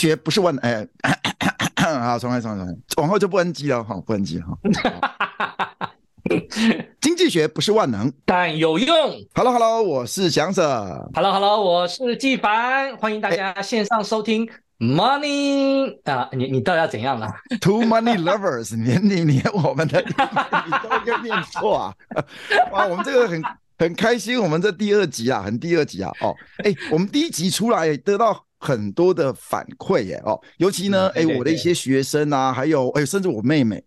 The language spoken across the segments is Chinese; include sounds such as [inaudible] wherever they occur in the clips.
学不是万能哎，[coughs] 好，重来，重来，重来，往后就不 NG 了哈，不 NG 哈。[laughs] 经济学不是万能，但有用。Hello，Hello，我是翔 Sir。Hello，Hello，我是纪凡。欢迎大家线上收听 Money 啊，你你到底要怎样了？Two Money Lovers，连你连我们的 [laughs] 你都要念错啊！哇，我们这个很很开心，我们这第二集啊，很第二集啊。哦，哎，我们第一集出来得到。很多的反馈耶哦，尤其呢，哎、嗯，我的一些学生啊，还有哎，甚至我妹妹，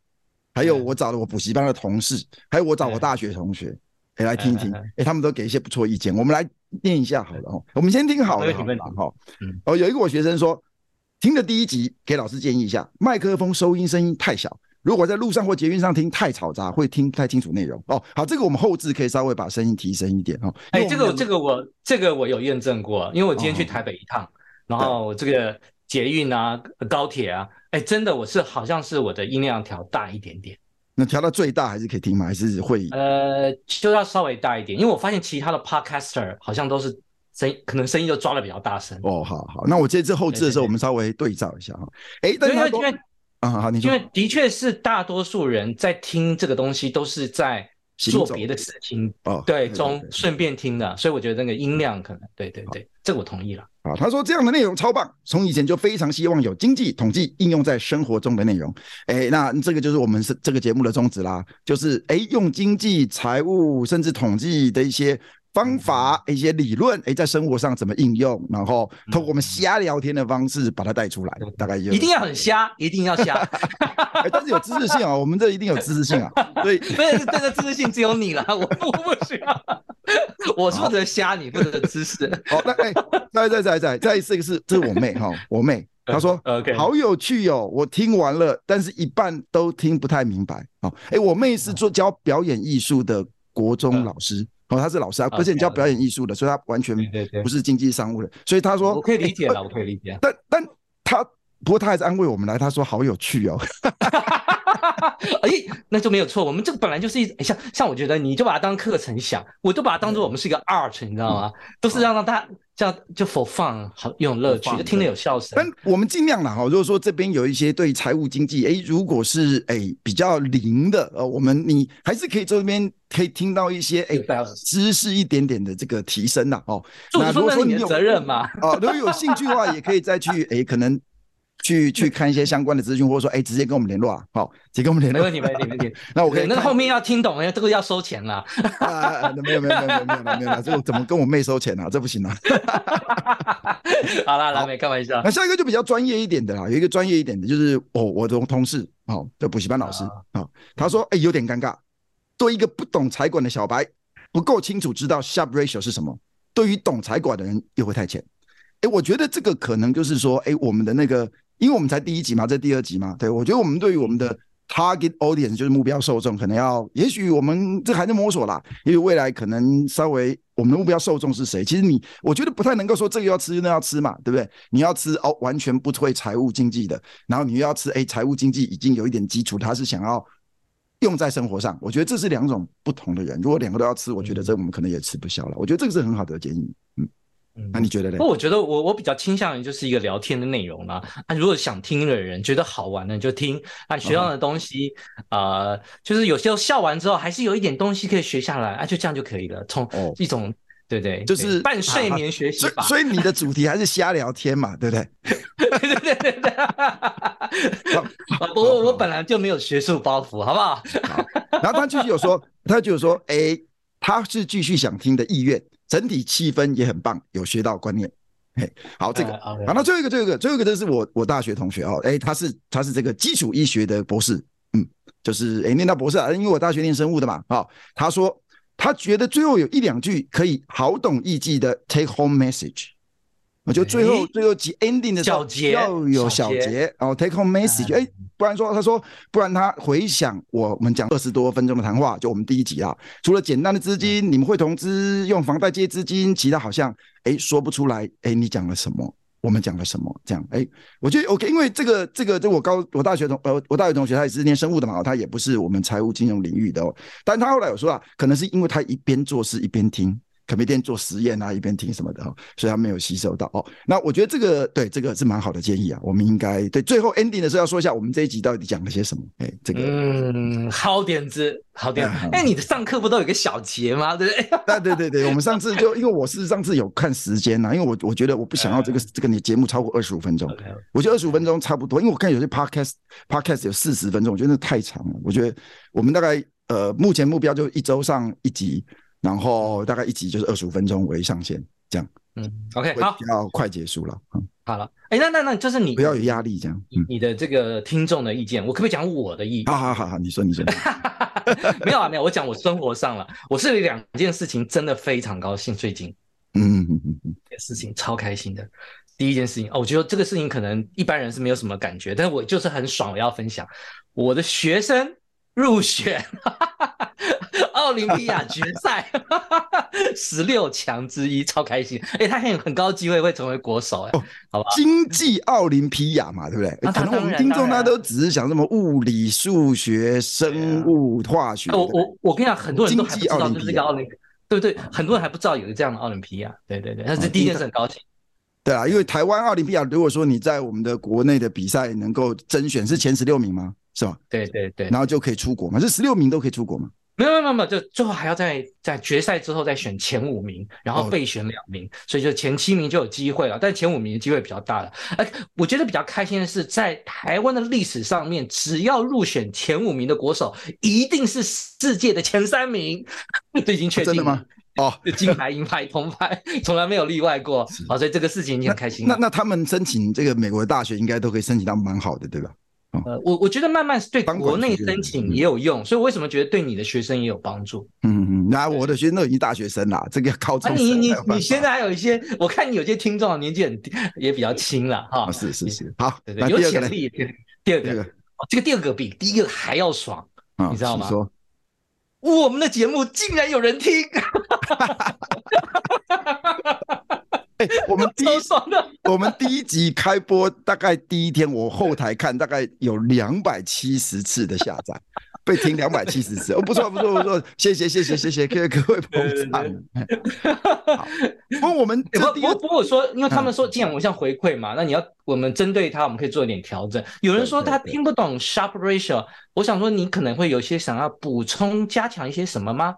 还有我找了我补习班的同事，还有我找我大学同学，哎，来听一听，哎，他们都给一些不错意见，我们来念一下好了哦，我们先听好了好了哈，哦，有一个我学生说，听的第一集，给老师建议一下，麦克风收音声音太小，如果在路上或捷运上听太嘈杂，会听不太清楚内容哦。好，这个我们后置可以稍微把声音提升一点哦。哎，这个这个我这个我有验证过，因为我今天去台北一趟。然后这个捷运啊、高铁啊，哎，真的我是好像是我的音量调大一点点。那调到最大还是可以听吗？还是会？呃，就要稍微大一点，因为我发现其他的 podcaster 好像都是声音，可能声音就抓的比较大声。哦，好好，那我这次后置的时候，我们稍微对照一下哈。哎，但是因为因为啊，好，你说，因为的确是大多数人在听这个东西都是在。做别的事情哦，对，中顺便听的，所以我觉得那个音量可能，对对对，这个我同意了。啊，他说这样的内容超棒，从以前就非常希望有经济统计应用在生活中的内容。哎，那这个就是我们是这个节目的宗旨啦，就是哎用经济、财务甚至统计的一些。方法一些理论，哎，在生活上怎么应用？然后通过我们瞎聊天的方式把它带出来，大概有。一定要很瞎，一定要瞎，[laughs] 但是有知识性啊，[laughs] 我们这一定有知识性啊，[laughs] 对，所以这个知识性只有你了，我我不需要，我负责瞎，你负责知识。好，那哎，再再再再再一次，是这是我妹哈，我妹。她说，OK，好有趣哦，我听完了，但是一半都听不太明白。哦，哎，我妹是做教表演艺术的国中老师。哦，他是老师啊，而且你教表演艺术的，所以他完全不是经济商务的，所以他说我可以理解了，我可以理解。但但他不过他还是安慰我们来，他说好有趣哦。[laughs] 哎，那就没有错。我们这个本来就是一像像我觉得你就把它当课程想，我就把它当做我们是一个 art，你知道吗？都是让让大家这样就 for fun 好有乐趣，就听得有笑声。但我们尽量啦哈，如果说这边有一些对财务经济，哎，如果是哎比较零的，呃，我们你还是可以在这边可以听到一些哎知识一点点的这个提升呐哦。那如果说你有责任嘛，哦，如果有兴趣的话，也可以再去哎可能。去 [laughs] 去看一些相关的资讯，或者说，哎，直接跟我们联络啊，好，直接跟我们联络。没问题，没问题，没问题。[laughs] 那我可以，那个后面要听懂，因为这个要收钱了。啊，没有，没有，没有，没有，没有，没有，这个怎么跟我妹收钱啊？[laughs] 这不行啊。好啦，来，没开玩笑。那下一个就比较专业一点的啦，有一个专业一点的，就是哦，我的同事，哦，的补习班老师啊，他说，哎，有点尴尬，对一个不懂财管的小白，不够清楚知道 Sharpe ratio 是什么，对于懂财管的人又会太浅。哎，我觉得这个可能就是说，哎，我们的那个。因为我们才第一集嘛，这第二集嘛，对，我觉得我们对于我们的 target audience 就是目标受众，可能要，也许我们这还在摸索啦，因为未来可能稍微我们的目标受众是谁？其实你，我觉得不太能够说这个要吃那要吃嘛，对不对？你要吃哦，完全不会财务经济的，然后你又要吃哎，财务经济已经有一点基础，他是想要用在生活上，我觉得这是两种不同的人。如果两个都要吃，我觉得这我们可能也吃不消了。我觉得这个是很好的建议，嗯。那你觉得呢？不，我觉得我我比较倾向于就是一个聊天的内容啦。啊，如果想听的人觉得好玩的，就听啊，学到的东西啊、uh 就是有时候笑完之后还是有一点东西可以学下来啊，就这样就可以了。从一种、oh. 对对，就是半睡眠学习法。所以你的主题还是瞎聊天嘛，对不对？对对对对。我我本来就没有学术包袱，好不好？[laughs] 好。然后他继续有说，他就说，哎，他是继续想听的意愿。整体气氛也很棒，有学到观念。嘿，好，这个，uh. 好，那最后一个，最后一个，最后一个，这是我我大学同学哦，哎，他是他是这个基础医学的博士，嗯，就是哎念到博士啊，因为我大学念生物的嘛，啊、哦，他说他觉得最后有一两句可以好懂易记的 take home message。我觉得最后最后几 ending 的时候要有小结，然后 take home message，哎，不然说他说不然他回想我们讲二十多分钟的谈话，就我们第一集啊，除了简单的资金，你们会投资用房贷借资金，其他好像哎说不出来，哎你讲了什么，我们讲了什么，这样哎，我觉得 OK，因为这个这个就我高我大学同呃我大学同学他也是念生物的嘛，他也不是我们财务金融领域的哦，但他后来有说啊，可能是因为他一边做事一边听。可每天做实验啊，一边听什么的，所以他没有吸收到哦。那我觉得这个对这个是蛮好的建议啊。我们应该对最后 ending 的时候要说一下，我们这一集到底讲了些什么？哎，这个嗯，好点子，好点子。哎，你的上课不都有个小节吗？对不对？[laughs] 对对对对，我们上次就 [laughs] 因为我是上次有看时间呐，因为我我觉得我不想要这个这个你节目超过二十五分钟，我觉得二十五分钟差不多，因为我看有些 podcast podcast 有四十分钟，我觉得那太长了。我觉得我们大概呃目前目标就一周上一集。然后大概一集就是二十五分钟为上限，这样。嗯，OK，好，要快结束了。嗯，好了。哎，那那那就是你不要有压力，这样。嗯，你的这个听众的意见，我可不可以讲我的意见？好好好好，你说你说。[laughs] 没有啊，没有，我讲我生活上了。我是有两件事情真的非常高兴，最近。嗯嗯嗯嗯，事情超开心的。第一件事情哦，我觉得这个事情可能一般人是没有什么感觉，但是我就是很爽，我要分享我的学生入选。奥林匹亚决赛十六强之一，超开心！哎、欸，他很有很高机会会成为国手，哎、哦，好吧？经济奥林匹亚嘛，对不对？啊、可能我们听众他都只是想什么物理、数学、生物、化学。我我我跟你讲，很多人都还不知道这是个奥林，对不对？很多人还不知道有个这样的奥林匹亚，对对对。但是第一件事很高兴。对啊，因为台湾奥林匹亚，如果说你在我们的国内的比赛能够甄选，是前十六名吗？是吧？对对对。然后就可以出国嘛？这十六名都可以出国吗？没有没有没有，就最后还要在在决赛之后再选前五名，然后备选两名，哦、所以就前七名就有机会了。但前五名的机会比较大了。哎，我觉得比较开心的是，在台湾的历史上面，只要入选前五名的国手，一定是世界的前三名，[laughs] 这已经确定了。真的吗？哦，[laughs] 金牌、银牌、铜牌，[laughs] 从来没有例外过。好，所以这个事情已经很开心那，那他们申请这个美国的大学，应该都可以申请到蛮好的，对吧？呃，我我觉得慢慢对国内申请也有用，所以我为什么觉得对你的学生也有帮助？嗯嗯，那我的学生都已经大学生了，这个高中生。你你你现在还有一些，我看你有些听众年纪很也比较轻了哈。是是是，好，对对，有潜力。第二个，这个第二个比第一个还要爽，你知道吗？说，我们的节目竟然有人听。[laughs] 我们第一 [laughs] 我们第一集开播大概第一天，我后台看大概有两百七十次的下载，[laughs] 被听两百七十次，哦，不错不错不错，谢谢谢谢谢谢各位各位捧场。[laughs] 好，不过我们不不不过说，因为他们说，既然我们像回馈嘛，那你要我们针对他，我们可以做一点调整。有人说他听不懂 Sharpe Ratio，我想说你可能会有些想要补充加强一些什么吗？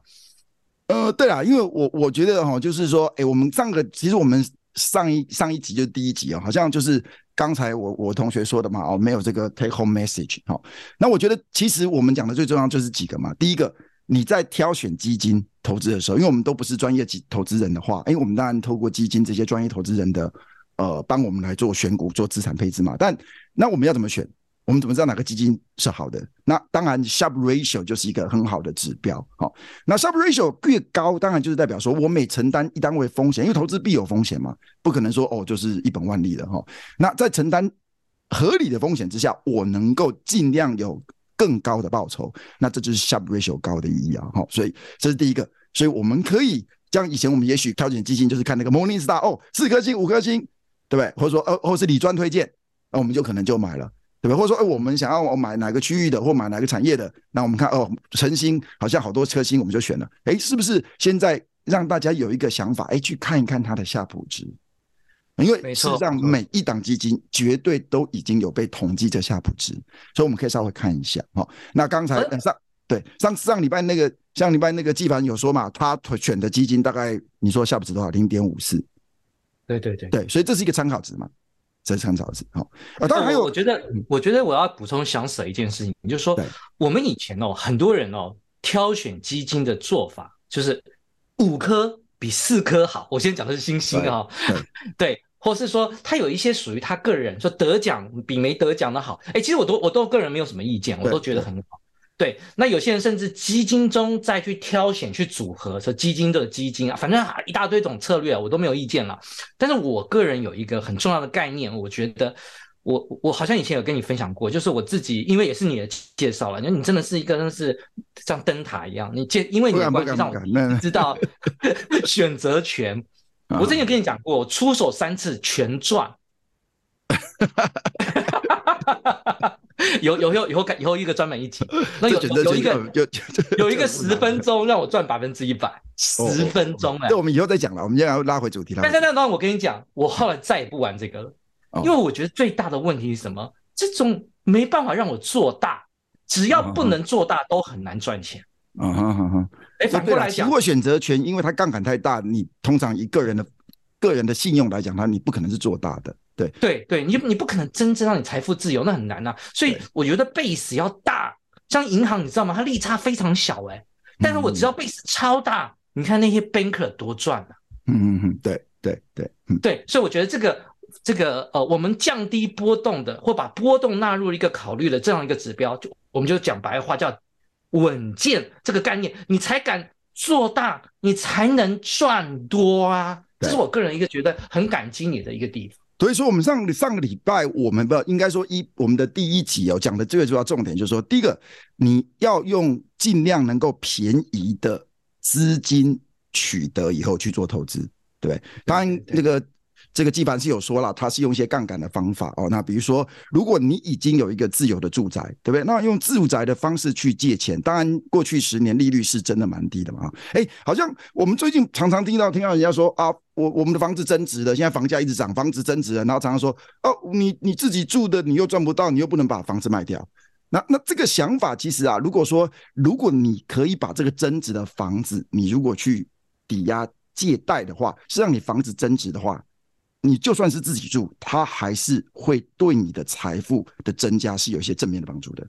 呃，对啊，因为我我觉得哈，就是说，哎，我们上个其实我们上一上一集就是第一集啊，好像就是刚才我我同学说的嘛，哦，没有这个 take home message 哈。那我觉得其实我们讲的最重要就是几个嘛。第一个，你在挑选基金投资的时候，因为我们都不是专业基投资人的话，哎，我们当然透过基金这些专业投资人的呃帮我们来做选股、做资产配置嘛。但那我们要怎么选？我们怎么知道哪个基金是好的？那当然，Sharpe Ratio 就是一个很好的指标。好，那 Sharpe Ratio 越高，当然就是代表说我每承担一单位风险，因为投资必有风险嘛，不可能说哦就是一本万利的哈。那在承担合理的风险之下，我能够尽量有更高的报酬，那这就是 Sharpe Ratio 高的意义啊。好，所以这是第一个，所以我们可以像以前我们也许挑选基金就是看那个 Morningstar 哦，四颗星、五颗星，对不对？或者说呃，或是理专推荐，那我们就可能就买了。对吧？或者说，哎，我们想要我买哪个区域的，或买哪个产业的，那我们看哦，晨星好像好多车星，我们就选了。哎，是不是现在让大家有一个想法？哎，去看一看它的夏普值，因为事实上每一档基金绝对都已经有被统计这夏普值，所以我们可以稍微看一下。好，那刚才上对上上礼拜那个上礼拜那个季凡有说嘛，他选的基金大概你说夏普值多少？零点五四。对对对对，所以这是一个参考值嘛。这是参考值，好啊。当然还有，我觉得，我觉得我要补充想死的一件事情，就是说，我们以前哦，很多人哦，挑选基金的做法就是五颗比四颗好。我先讲的是星星啊，[laughs] 对，或是说他有一些属于他个人，说得奖比没得奖的好。哎，其实我都我都个人没有什么意见，我都觉得很好。对，那有些人甚至基金中再去挑选去组合，说基金的基金啊，反正一大堆种策略啊，我都没有意见了。但是我个人有一个很重要的概念，我觉得。我我好像以前有跟你分享过，就是我自己，因为也是你的介绍了，你说你真的是一个，真的是像灯塔一样，你介因为你的关系让我知道 [laughs] [laughs] 选择权。我之前有跟你讲过，我出手三次全赚。[laughs] [laughs] 有有有以后以后一个专门一集，[laughs] 那有有一个有有一个十分钟让我赚百分之一百，十分钟哎，那我们以后再讲了，我们现在要拉回主题了。但是那当然我跟你讲，我后来再也不玩这个了。因为我觉得最大的问题是什么？这种没办法让我做大，只要不能做大，都很难赚钱。嗯哼哼哼。哎，反过来讲，如果选择权，因为它杠杆太大，你通常一个人的个人的信用来讲，它你不可能是做大的。对对对，你你不可能真正让你财富自由，那很难呐。所以我觉得 base 要大，像银行你知道吗？它利差非常小哎，但是我只要 base 超大，你看那些 banker 多赚啊。嗯嗯嗯，对对对，对，所以我觉得这个。这个呃，我们降低波动的，或把波动纳入一个考虑的这样一个指标，就我们就讲白话叫稳健这个概念，你才敢做大，你才能赚多啊！这是我个人一个觉得很感激你的一个地方。所以说，我们上上个礼拜，我们不应该说一我们的第一集哦，讲的最主要重点就是说，第一个你要用尽量能够便宜的资金取得以后去做投资，对，当然这个。这个纪凡是有说了，他是用一些杠杆的方法哦。那比如说，如果你已经有一个自有的住宅，对。不对？那用自住宅的方式去借钱，当然过去十年利率是真的蛮低的嘛。哎，好像我们最近常常听到听到人家说啊，我我们的房子增值了，现在房价一直涨，房子增值了，然后常常说哦，你你自己住的你又赚不到，你又不能把房子卖掉。那那这个想法其实啊，如果说如果你可以把这个增值的房子，你如果去抵押借贷的话，是让你房子增值的话。你就算是自己住，它还是会对你的财富的增加是有一些正面的帮助的，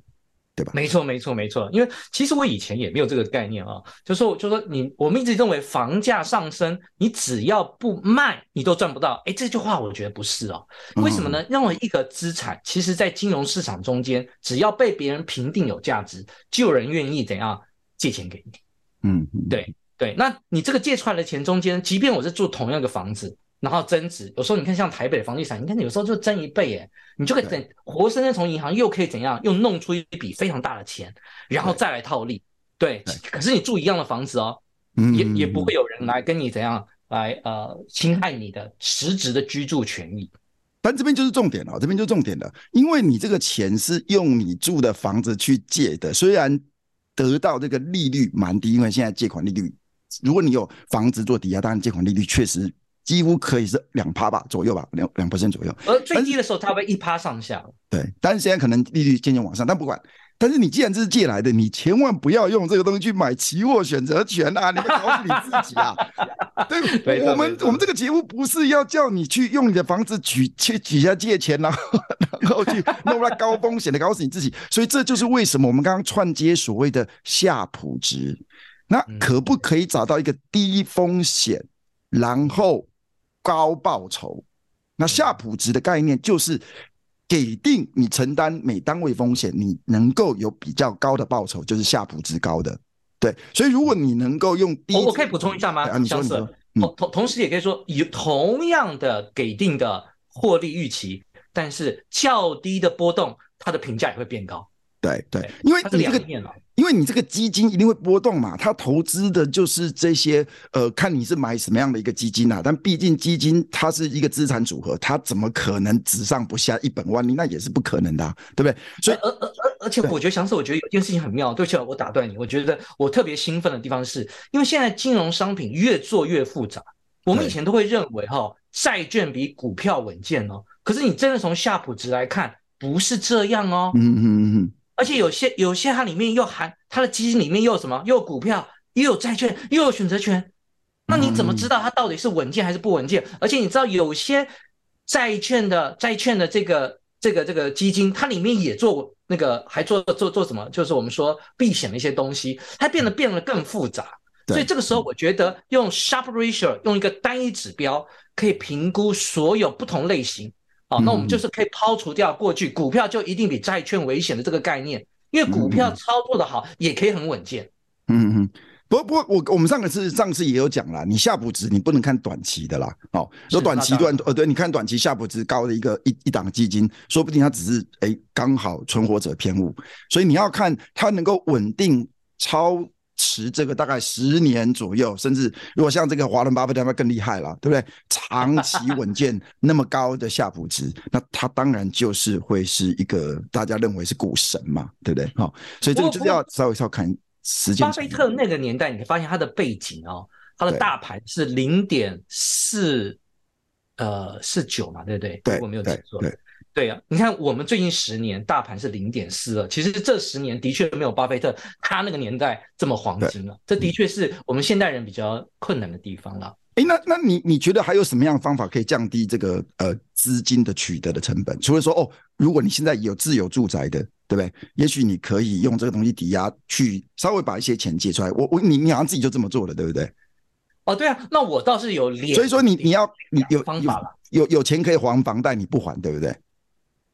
对吧？没错，没错，没错。因为其实我以前也没有这个概念啊，就说就说你，我们一直认为房价上升，你只要不卖，你都赚不到。哎，这句话我觉得不是哦。为什么呢？因为一个资产，其实在金融市场中间，只要被别人评定有价值，就有人愿意怎样借钱给你。嗯，对对。那你这个借出来的钱中间，即便我是住同样的房子。然后增值，有时候你看像台北房地产，你看有时候就增一倍诶，你就可以等活生生从银行又可以怎样，又弄出一笔非常大的钱，然后再来套利。对，对，可是你住一样的房子哦，也也不会有人来跟你怎样来呃侵害你的实质的居住权益。但这边就是重点了，这边就是重点了，因为你这个钱是用你住的房子去借的，虽然得到这个利率蛮低，因为现在借款利率，如果你有房子做抵押，当然借款利率确实。几乎可以是两趴吧左右吧，两两 percent 左右。而最低的时候，它会一趴上下。对，但是现在可能利率渐渐往上，但不管。但是你既然这是借来的，你千万不要用这个东西去买期货选择权啊！你会搞死你自己啊！[laughs] 对，对我们我们这个节目不是要叫你去用你的房子举去举下借钱，然后然后去弄来高风险的搞死你自己。所以这就是为什么我们刚刚串接所谓的夏普值。那可不可以找到一个低风险，然后？高报酬，那夏普值的概念就是给定你承担每单位风险，你能够有比较高的报酬，就是夏普值高的。对，所以如果你能够用低，我可以补充一下吗？啊，你说你说，同同同时也可以说，有同样的给定的获利预期，但是较低的波动，它的评价也会变高。对对，因为你这个，因为你这个基金一定会波动嘛，它投资的就是这些，呃，看你是买什么样的一个基金啊。但毕竟基金它是一个资产组合，它怎么可能只上不下一本万利？那也是不可能的啊，对不对？所以，而而而而且，我觉得翔 Sir，我觉得有件事情很妙。对不起，我打断你。我觉得我特别兴奋的地方是，因为现在金融商品越做越复杂。我们以前都会认为哈，债券比股票稳健哦。可是你真的从夏普值来看，不是这样哦。嗯嗯嗯嗯。而且有些有些它里面又含它的基金里面又有什么？又有股票，又有债券，又有选择权。那你怎么知道它到底是稳健还是不稳健？而且你知道有些债券的债券的这个这个这个基金，它里面也做那个还做做做什么？就是我们说避险的一些东西，它变得变得更复杂。所以这个时候我觉得用 Sharpe ratio 用一个单一指标可以评估所有不同类型。好，那我们就是可以抛除掉过去股票就一定比债券危险的这个概念，因为股票操作的好也可以很稳健。嗯嗯。不不过我我们上个次上次也有讲啦，你夏普值你不能看短期的啦，哦，说短期段呃对，你看短期夏普值高的一个一一档基金，说不定它只是哎刚好存活者偏误，所以你要看它能够稳定超持这个大概十年左右，甚至如果像这个华伦巴菲特那更厉害了，对不对？长期稳健那么高的夏普值，那他当然就是会是一个大家认为是股神嘛，对不对？好，所以这个就是要稍微稍微看。巴菲特那个年代，你发现他的背景哦，他的大盘是零点四，呃，四九嘛，对不对？对，我没有记错。对，对啊，你看我们最近十年大盘是零点四二，其实这十年的确没有巴菲特他那个年代这么黄金了。这的确是我们现代人比较困难的地方了。哎，那那你你觉得还有什么样的方法可以降低这个呃资金的取得的成本？除了说哦，如果你现在有自有住宅的，对不对？也许你可以用这个东西抵押，去稍微把一些钱借出来。我我你你好像自己就这么做了，对不对？哦，对啊，那我倒是有两，所以说你你要你有方法了，有有，有钱可以还房贷，你不还，对不对？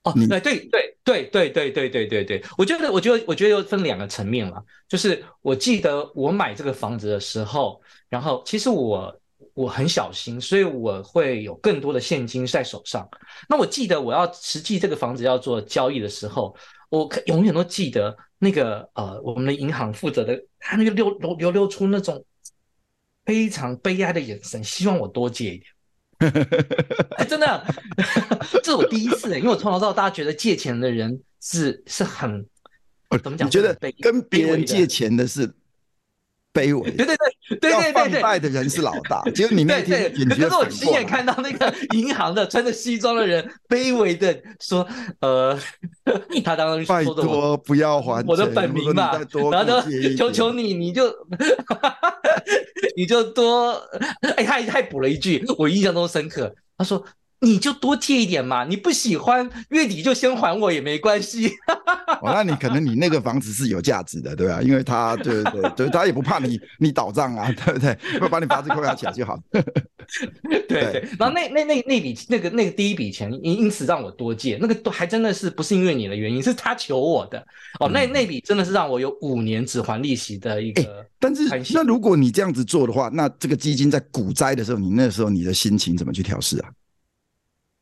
哦，对对对对对对对对对对，我觉得我觉得我觉得又分两个层面了，就是我记得我买这个房子的时候，然后其实我。我很小心，所以我会有更多的现金在手上。那我记得我要实际这个房子要做交易的时候，我永远都记得那个呃，我们的银行负责的，他那个流流流流出那种非常悲哀的眼神，希望我多借一点。哎，真的，[laughs] 这是我第一次，因为我从小到大觉得借钱的人是是很怎么讲？你觉得跟别人借钱的是？卑微，对对对对对对，放贷的人是老大，结果你那天可是我亲眼看到那个银行的穿着西装的人卑微的说：“呃，[laughs] 他当时，拜托不要还我的本名嘛，然后就求求你，你就 [laughs] 你就多，[laughs] 哎，他他还补了一句，我印象中深刻，他说。”你就多借一点嘛，你不喜欢月底就先还我也没关系。[laughs] 哦，那你可能你那个房子是有价值的，对吧？因为他对对对，他也不怕你你倒账啊，对不对？[laughs] 会把你房子扣押起来就好。对对，然后那那那那笔那个那个第一笔钱，因因此让我多借，那个都还真的是不是因为你的原因，是他求我的。哦，那那笔真的是让我有五年只还利息的一个。但是那如果你这样子做的话，那这个基金在股灾的时候，你那时候你的心情怎么去调试啊？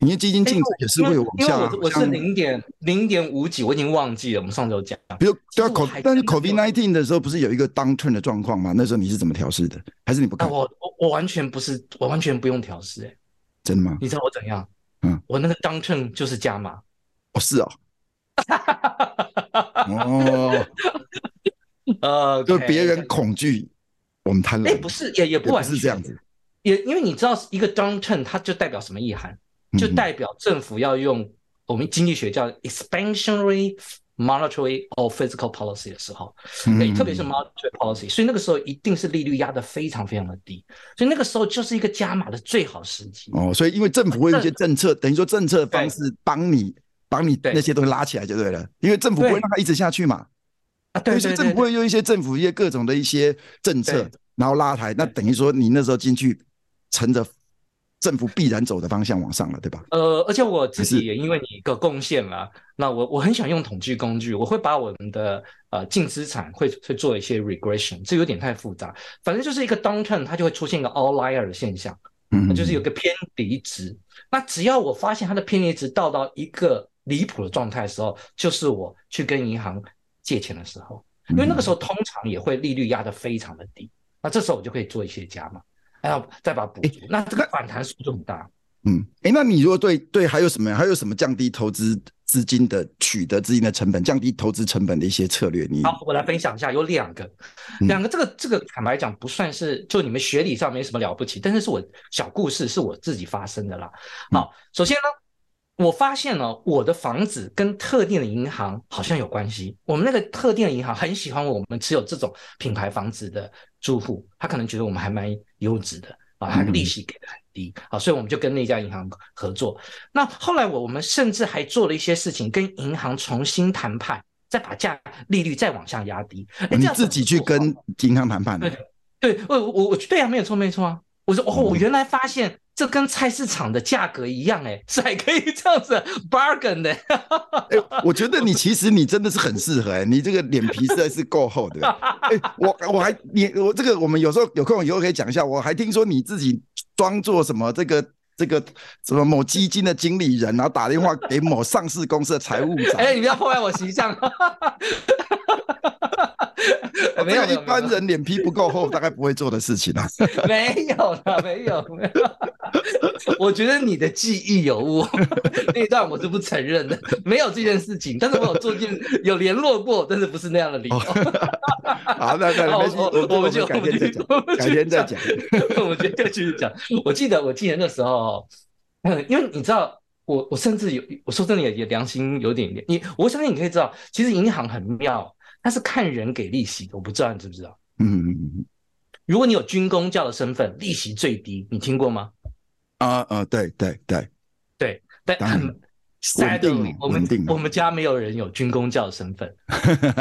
你的基金净值也是会有往下，啊，因为我是零点零点五几，我已经忘记了。我们上周讲，比如要口，但是 COVID nineteen 的时候不是有一个 downturn 的状况吗？那时候你是怎么调试的？还是你不看？我我我完全不是，我完全不用调适，哎，真的吗？你知道我怎样？嗯，我那个 downturn 就是加码。哦，是哦。[laughs] 哦，呃，就别人恐惧，我们贪婪。哎，不是，也也不完全是这样子。也因为你知道，一个 downturn 它就代表什么意涵？就代表政府要用我们经济学叫 expansionary monetary or fiscal policy 的时候，对，特别是 monetary policy，所以那个时候一定是利率压得非常非常的低，所以那个时候就是一个加码的最好时机。哦，所以因为政府会用一些政策，等于说政策方式帮你帮你那些东西拉起来就对了，因为政府不会让它一直下去嘛。啊，对，所以政府会用一些政府一些各种的一些政策，然后拉抬，那等于说你那时候进去乘着。政府必然走的方向往上了，对吧？呃，而且我自己也因为你一个贡献啦，那我我很喜欢用统计工具，我会把我们的呃净资产会会做一些 regression，这有点太复杂，反正就是一个 downturn，它就会出现一个 outlier 的现象，嗯，就是有个偏离值。那只要我发现它的偏离值到到一个离谱的状态的时候，就是我去跟银行借钱的时候，因为那个时候通常也会利率压得非常的低，那这时候我就可以做一些加码。还要再把它补足，那这个反弹速度很大。嗯，哎，那你如果对对还有什么还有什么降低投资资金的取得资金的成本，降低投资成本的一些策略？你好，我来分享一下，有两个，两个这个这个坦白讲不算是就你们学理上没什么了不起，但是是我小故事，是我自己发生的啦。好，首先呢，我发现了我的房子跟特定的银行好像有关系，我们那个特定的银行很喜欢我们持有这种品牌房子的住户，他可能觉得我们还蛮。优质的啊，它利息给的很低啊，所以我们就跟那家银行合作。那后来我我们甚至还做了一些事情，跟银行重新谈判，再把价利率再往下压低。你自己去跟银行谈判？对对，我我我对啊，没有错，没错啊。我说哦，我原来发现这跟菜市场的价格一样，哎，是还可以这样子 bargain 的。哎，我觉得你其实你真的是很适合，哎，你这个脸皮实在是够厚的。哎，我我还你我这个我们有时候有空以后可以讲一下。我还听说你自己装作什么这个这个什么某基金的经理人，然后打电话给某上市公司的财务长。哎，你不要破坏我形象。[laughs] [laughs] 没有一般人脸皮不够厚，大概不会做的事情啊。[laughs] 没有啦，没有，没有。我觉得你的记忆有误，[laughs] 那一段我是不承认的，没有这件事情。但是我有做件有联络过，但是不是那样的理由。好，那那没事，我们就改天再讲，改天再讲。我们就继续讲。我记得，我记得那时候，因为你知道，我我甚至有，我说真的也也良心有点点。你我相信你可以知道，其实银行很妙。他是看人给利息的，我不知道你知不知道？嗯嗯嗯。如果你有军工教的身份，利息最低，你听过吗？啊啊、对对对对，但很 sadly，我们我们家没有人有军工教的身份。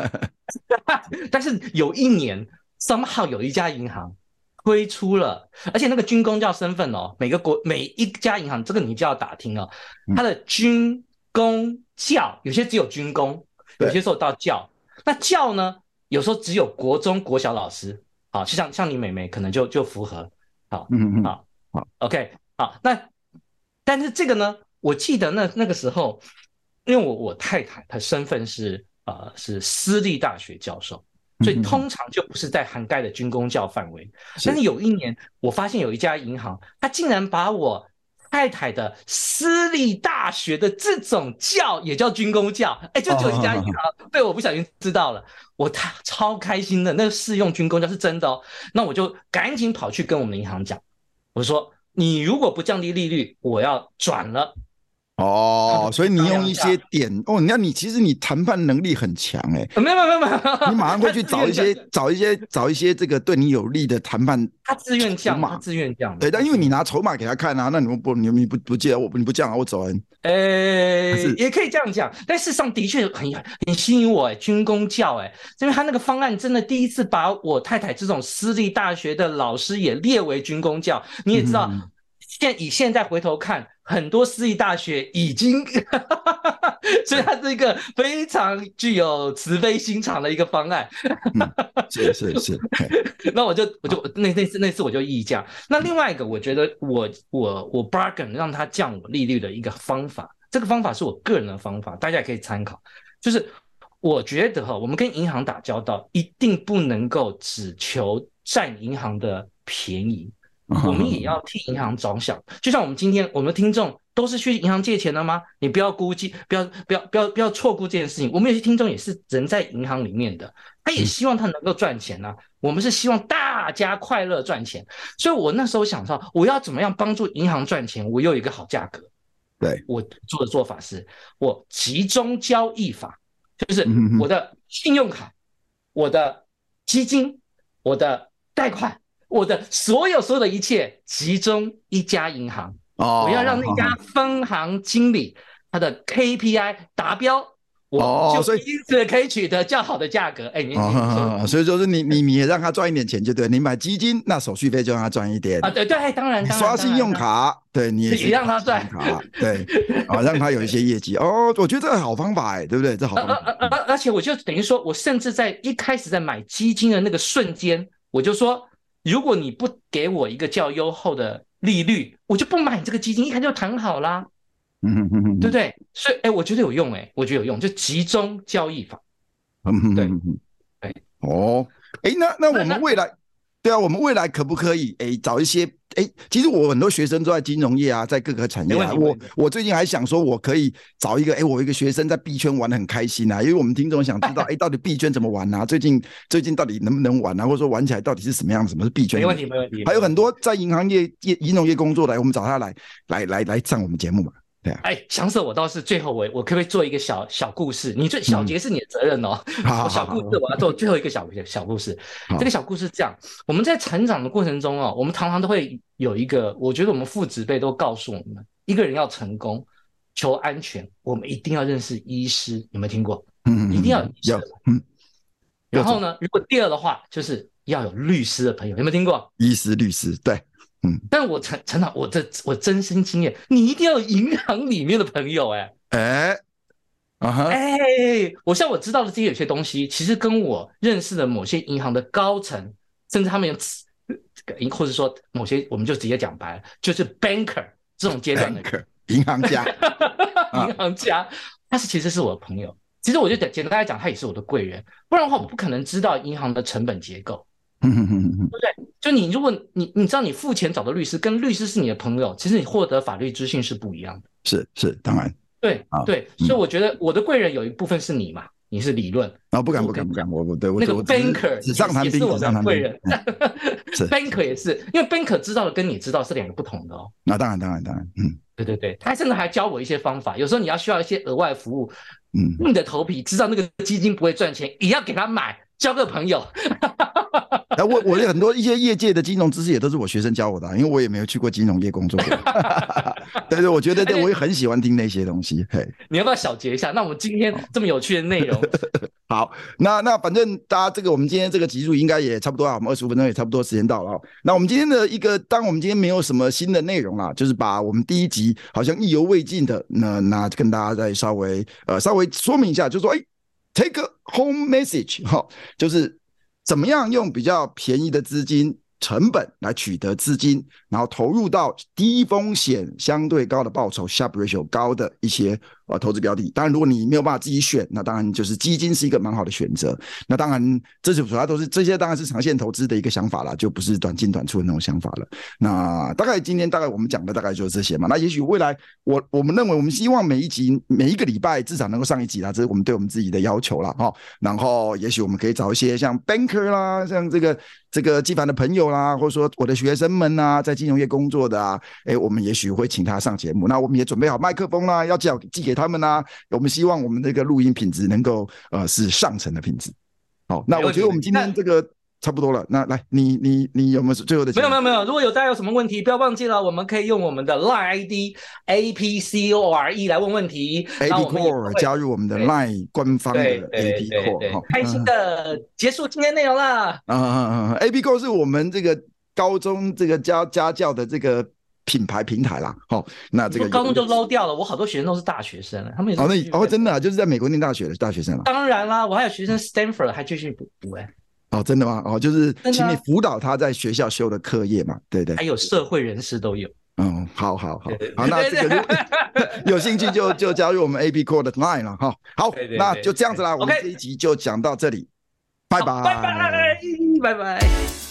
[laughs] 但是有一年，somehow 有一家银行推出了，而且那个军工教身份哦，每个国每一家银行，这个你就要打听哦，它的军工教有些只有军工，有些时候到教。那教呢？有时候只有国中、国小老师，好，就像像你妹妹可能就就符合，好，嗯嗯，好，好，OK，好，那但是这个呢？我记得那那个时候，因为我我太太她身份是呃是私立大学教授，所以通常就不是在涵盖的军工教范围。但是有一年，我发现有一家银行，他竟然把我。太太的私立大学的这种教也叫军工教，哎，就就一家银行被我不小心知道了，我太超开心的，那个试用军工教是真的哦，那我就赶紧跑去跟我们的银行讲，我说你如果不降低利率，我要转了。哦，所以你用一些点哦，那你其实你谈判能力很强哎，没有没有没有，[laughs] 你马上会去找一些找一些找一些这个对你有利的谈判。他自愿降嘛，自愿降。对，但因为你拿筹码给他看啊，那你们不你们不不借我，你不降啊，我走人。呃，也可以这样讲，但事实上的确很很吸引我哎，军工教哎，因为他那个方案真的第一次把我太太这种私立大学的老师也列为军工教，你也知道。现以现在回头看，很多私立大学已经，[laughs] 所以它是一个非常具有慈悲心肠的一个方案。嗯、是是是，那我就我就那那次那次我就议价。那另外一个，我觉得我我我 bargain 让它降我利率的一个方法，这个方法是我个人的方法，大家也可以参考。就是我觉得哈，我们跟银行打交道，一定不能够只求占银行的便宜。[laughs] 我们也要替银行着想，就像我们今天我们的听众都是去银行借钱的吗？你不要估计，不要不要不要不要错估这件事情。我们有些听众也是人在银行里面的，他也希望他能够赚钱啊。我们是希望大家快乐赚钱，所以我那时候想到我要怎么样帮助银行赚钱，我又有一个好价格。对，我做的做法是我集中交易法，就是我的信用卡、我的基金、我的贷款。我的所有所有的一切集中一家银行，哦，我要让那家分行经理他的 KPI 达标，哦，我就因此可以取得较好的价格。哎，你 [laughs] 所以就是你你你也让他赚一点钱就对，你买基金那手续费就让他赚一点啊，对对，当然，刷信用卡，对你也让他赚卡，对啊，让他有一些业绩哦，我觉得这个好方法哎，对不对？这好方法，而而且我就等于说，我甚至在一开始在买基金的那个瞬间，我就说。如果你不给我一个较优厚的利率，我就不买你这个基金。一看就谈好啦，嗯嗯嗯，对不对？所以，哎，我觉得有用，哎，我觉得有用，就集中交易法。嗯，对，哎，哦，哎，那那我们未来。对啊，我们未来可不可以诶找一些诶？其实我很多学生都在金融业啊，在各个产业啊。我我最近还想说，我可以找一个诶，我一个学生在币圈玩的很开心啊。因为我们听众想知道，[laughs] 诶，到底币圈怎么玩啊？最近最近到底能不能玩啊？或者说玩起来到底是什么样？什么是币圈？没问题，没问题。还有很多在银行业业银融业工作的，我们找他来来来来上我们节目嘛。对啊，哎，想死我倒是最后我我可不可以做一个小小故事？你最小节是你的责任哦。好，[laughs] 小故事我要做最后一个小小故事。这个小故事这样，我们在成长的过程中哦，我们常常都会有一个，我觉得我们父执辈都告诉我们，一个人要成功、求安全，我们一定要认识医师。有没有听过？嗯，一定要医师。嗯。然后呢，如果第二的话，就是要有律师的朋友，有没有听过？医师、律师，对，嗯。但我陈陈导，我这我真心经验，你一定要有银行里面的朋友、欸，哎，哎，啊哈，哎，我像我知道的这些有些东西，其实跟我认识的某些银行的高层，甚至他们或者说某些，我们就直接讲白了，就是 banker 这种阶段的人。银行家，[laughs] 银行家，他是其实是我的朋友。其实我就简简单来讲，他也是我的贵人，不然的话，我不可能知道银行的成本结构，对不对？就你，如果你你知道你付钱找的律师，跟律师是你的朋友，其实你获得法律资讯是不一样的。是是，当然，对对，所以我觉得我的贵人有一部分是你嘛，你是理论。啊，不敢不敢不敢，我我对我那个 banker 纸上谈兵，也是我的贵人。[laughs] 是 banker 也是，因为 banker 知道的跟你知道是两个不同的哦。那当然当然当然，嗯。对对对，他甚至还教我一些方法。有时候你要需要一些额外服务，嗯，硬着头皮知道那个基金不会赚钱，也要给他买，交个朋友。哎，我我有很多一些业界的金融知识也都是我学生教我的，因为我也没有去过金融业工作过。[laughs] 对对，我觉得对，我也很喜欢听那些东西。嘿，你要不要小结一下？那我们今天这么有趣的内容，[laughs] 好，那那反正大家这个我们今天这个集数应该也差不多啊，我们二十五分钟也差不多时间到了。那我们今天的一个，当我们今天没有什么新的内容啦，就是把我们第一集好像意犹未尽的，那那跟大家再稍微呃稍微说明一下，就是说，哎，take a home message 哈，就是。怎么样用比较便宜的资金成本来取得资金，然后投入到低风险相对高的报酬 s h a r ratio 高的一些。呃，投资标的，当然，如果你没有办法自己选，那当然就是基金是一个蛮好的选择。那当然，这就主要都是这些，当然是长线投资的一个想法了，就不是短进短出的那种想法了。那大概今天大概我们讲的大概就是这些嘛。那也许未来我我们认为，我们希望每一集每一个礼拜至少能够上一集啦，这是我们对我们自己的要求了哈。然后也许我们可以找一些像 banker 啦，像这个这个纪凡的朋友啦，或者说我的学生们呐，在金融业工作的啊，哎，我们也许会请他上节目。那我们也准备好麦克风啦，要寄寄给。他们呢、啊，我们希望我们这个录音品质能够呃是上乘的品质。好，那我觉得我们今天这个差不多了。那来，你你你有没有最后的？没有没有没有。如果有大家有什么问题，不要忘记了，我们可以用我们的 Line ID A P C O R E 来问问题。A P Core 加入我们的 Line 官方的 A P Core，好，开心的结束今天内容啦。嗯嗯嗯，A P Core 是我们这个高中这个家家教的这个。品牌平台啦，好，那这个高中就捞掉了。我好多学生都是大学生了，他们也哦，那哦，真的啊，就是在美国念大学的大学生了。当然啦，我还有学生 Stanford 还继续补补哎。哦，真的吗？哦，就是请你辅导他在学校修的课业嘛，对对。还有社会人士都有。嗯，好好好，好，那这个 [laughs] [laughs] 有兴趣就就加入我们 AB Core 的 Line 了哈。好，那就这样子啦，我们这一集就讲到这里，拜拜，拜拜，拜拜。